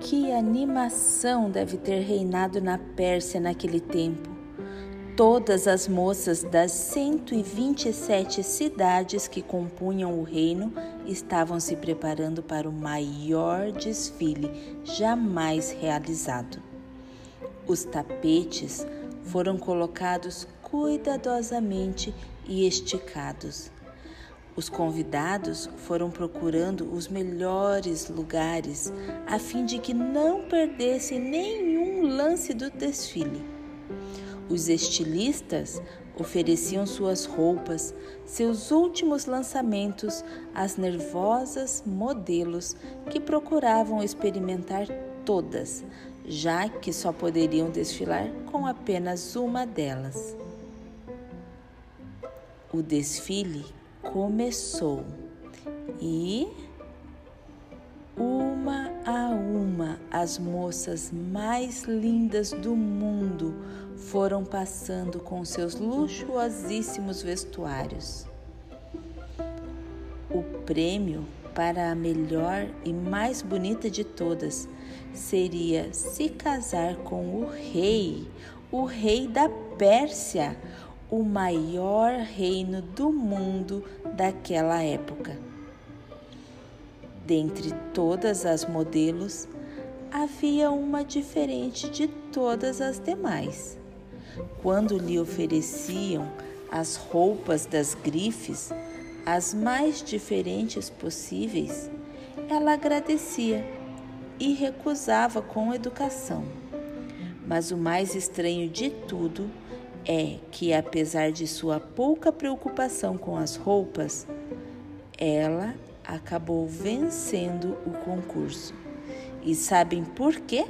Que animação deve ter reinado na Pérsia naquele tempo. Todas as moças das 127 cidades que compunham o reino estavam se preparando para o maior desfile jamais realizado. Os tapetes foram colocados cuidadosamente e esticados. Os convidados foram procurando os melhores lugares a fim de que não perdessem nenhum lance do desfile. Os estilistas ofereciam suas roupas, seus últimos lançamentos às nervosas modelos que procuravam experimentar todas, já que só poderiam desfilar com apenas uma delas. O desfile começou e uma a uma as moças mais lindas do mundo foram passando com seus luxuosíssimos vestuários. O prêmio para a melhor e mais bonita de todas seria se casar com o rei, o rei da Pérsia, o maior reino do mundo daquela época. Dentre todas as modelos, havia uma diferente de todas as demais. Quando lhe ofereciam as roupas das grifes, as mais diferentes possíveis, ela agradecia e recusava com educação. Mas o mais estranho de tudo é que, apesar de sua pouca preocupação com as roupas, ela acabou vencendo o concurso. E sabem por quê?